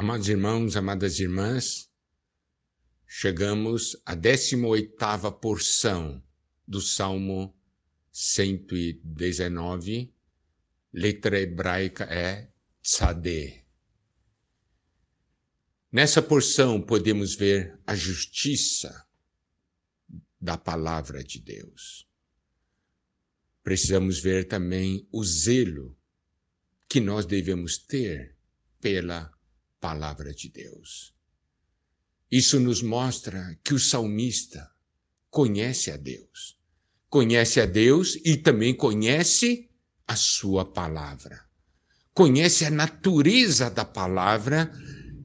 Amados irmãos, amadas irmãs, chegamos à 18ª porção do Salmo 119, letra hebraica é tzadeh. Nessa porção podemos ver a justiça da palavra de Deus. Precisamos ver também o zelo que nós devemos ter pela palavra de Deus. Isso nos mostra que o salmista conhece a Deus. Conhece a Deus e também conhece a sua palavra. Conhece a natureza da palavra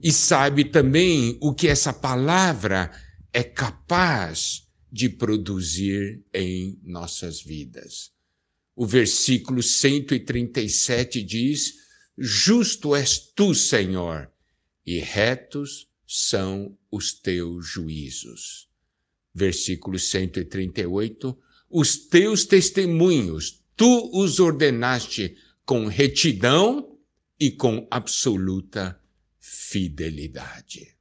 e sabe também o que essa palavra é capaz de produzir em nossas vidas. O versículo 137 diz: Justo és tu, Senhor, e retos são os teus juízos. Versículo 138: Os teus testemunhos, tu os ordenaste com retidão e com absoluta fidelidade.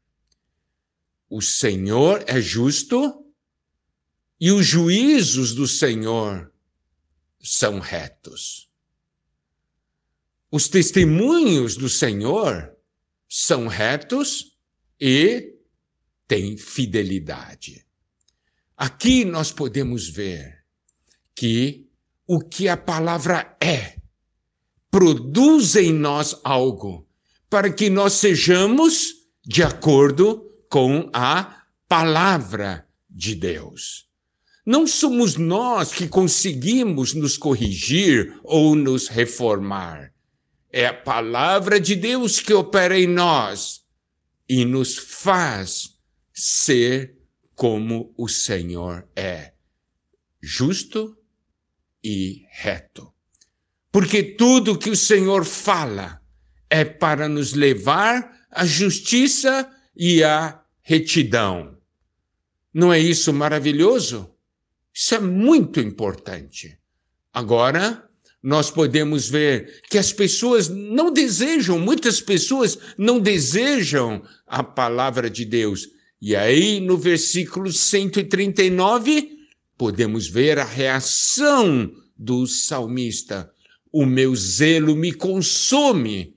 O Senhor é justo e os juízos do Senhor são retos. Os testemunhos do Senhor são retos e têm fidelidade. Aqui nós podemos ver que o que a palavra é produz em nós algo para que nós sejamos de acordo com a palavra de Deus. Não somos nós que conseguimos nos corrigir ou nos reformar. É a palavra de Deus que opera em nós e nos faz ser como o Senhor é, justo e reto. Porque tudo que o Senhor fala é para nos levar à justiça e à retidão. Não é isso maravilhoso? Isso é muito importante. Agora, nós podemos ver que as pessoas não desejam, muitas pessoas não desejam a palavra de Deus. E aí, no versículo 139, podemos ver a reação do salmista. O meu zelo me consome,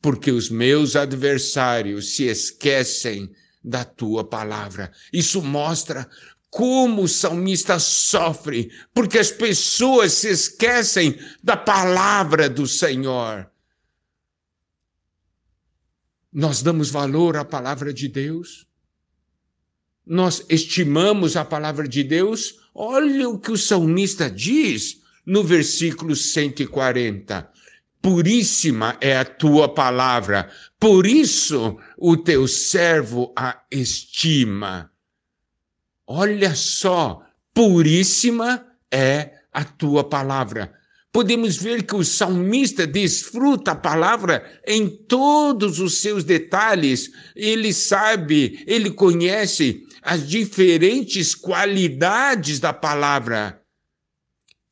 porque os meus adversários se esquecem da tua palavra. Isso mostra como o salmista sofre, porque as pessoas se esquecem da palavra do Senhor. Nós damos valor à palavra de Deus? Nós estimamos a palavra de Deus? Olha o que o salmista diz no versículo 140. Puríssima é a tua palavra, por isso o teu servo a estima. Olha só, puríssima é a tua palavra. Podemos ver que o salmista desfruta a palavra em todos os seus detalhes. Ele sabe, ele conhece as diferentes qualidades da palavra.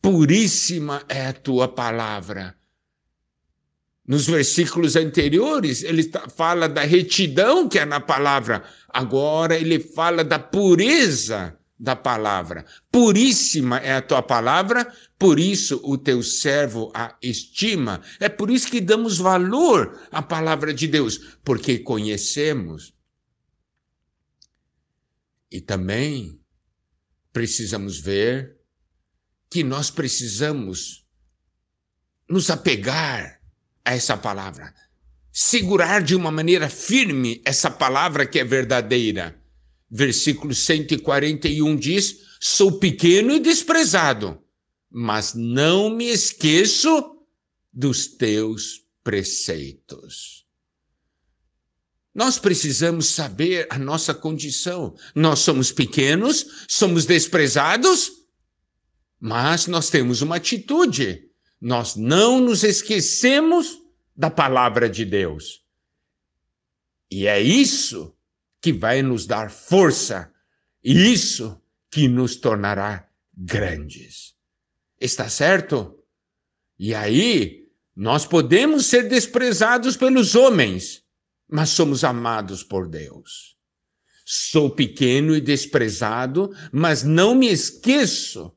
Puríssima é a tua palavra. Nos versículos anteriores, ele fala da retidão que é na palavra. Agora ele fala da pureza da palavra. Puríssima é a tua palavra, por isso o teu servo a estima. É por isso que damos valor à palavra de Deus, porque conhecemos. E também precisamos ver que nós precisamos nos apegar a essa palavra. Segurar de uma maneira firme essa palavra que é verdadeira. Versículo 141 diz: Sou pequeno e desprezado, mas não me esqueço dos teus preceitos. Nós precisamos saber a nossa condição. Nós somos pequenos, somos desprezados, mas nós temos uma atitude. Nós não nos esquecemos da palavra de Deus. E é isso que vai nos dar força, e isso que nos tornará grandes. Está certo? E aí, nós podemos ser desprezados pelos homens, mas somos amados por Deus. Sou pequeno e desprezado, mas não me esqueço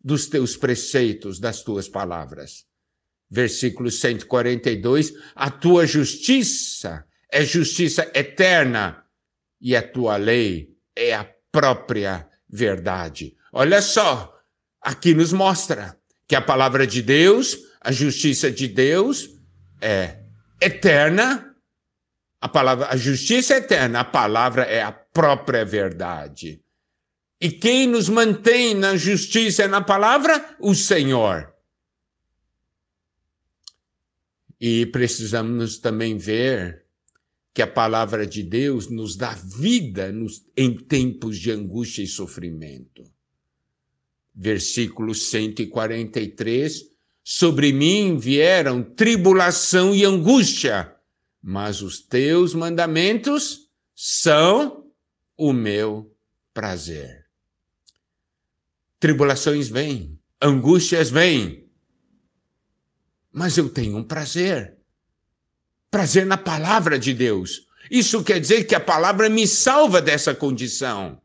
dos teus preceitos, das tuas palavras. Versículo 142: A tua justiça é justiça eterna e a tua lei é a própria verdade. Olha só, aqui nos mostra que a palavra de Deus, a justiça de Deus é eterna a palavra, a justiça é eterna, a palavra é a própria verdade. E quem nos mantém na justiça e na palavra? O Senhor. E precisamos também ver que a palavra de Deus nos dá vida nos, em tempos de angústia e sofrimento. Versículo 143: Sobre mim vieram tribulação e angústia mas os teus mandamentos são o meu prazer. Tribulações vêm, angústias vêm, mas eu tenho um prazer. Prazer na palavra de Deus. Isso quer dizer que a palavra me salva dessa condição.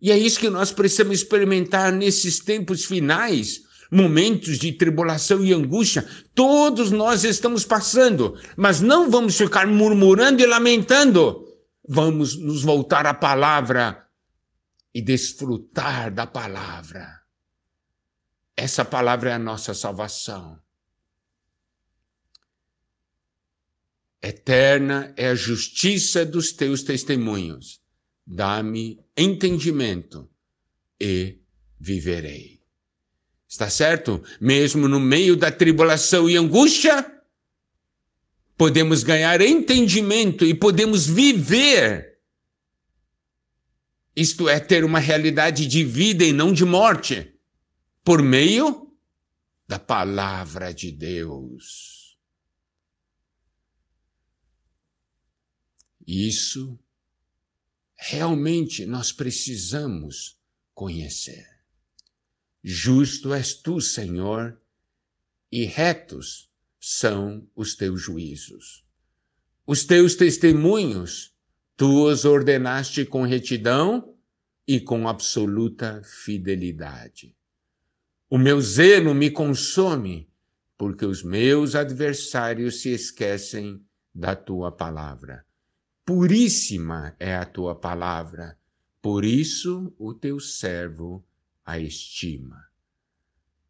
E é isso que nós precisamos experimentar nesses tempos finais, momentos de tribulação e angústia, todos nós estamos passando, mas não vamos ficar murmurando e lamentando. Vamos nos voltar à palavra e desfrutar da palavra. Essa palavra é a nossa salvação. Eterna é a justiça dos teus testemunhos. Dá-me entendimento e viverei. Está certo? Mesmo no meio da tribulação e angústia, podemos ganhar entendimento e podemos viver. Isto é, ter uma realidade de vida e não de morte, por meio da palavra de Deus. Isso realmente nós precisamos conhecer. Justo és tu, Senhor, e retos são os teus juízos. Os teus testemunhos, tu os ordenaste com retidão e com absoluta fidelidade. O meu zelo me consome, porque os meus adversários se esquecem da tua palavra. Puríssima é a tua palavra, por isso o teu servo a estima.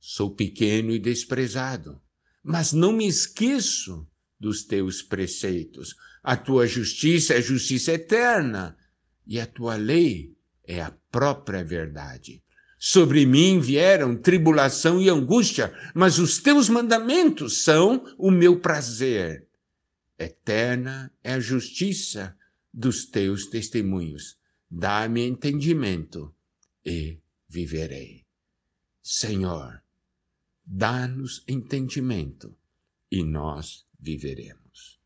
Sou pequeno e desprezado, mas não me esqueço dos teus preceitos. A tua justiça é justiça eterna e a tua lei é a própria verdade. Sobre mim vieram tribulação e angústia, mas os teus mandamentos são o meu prazer. Eterna é a justiça dos teus testemunhos. Dá-me entendimento e viverei. Senhor, dá-nos entendimento e nós viveremos.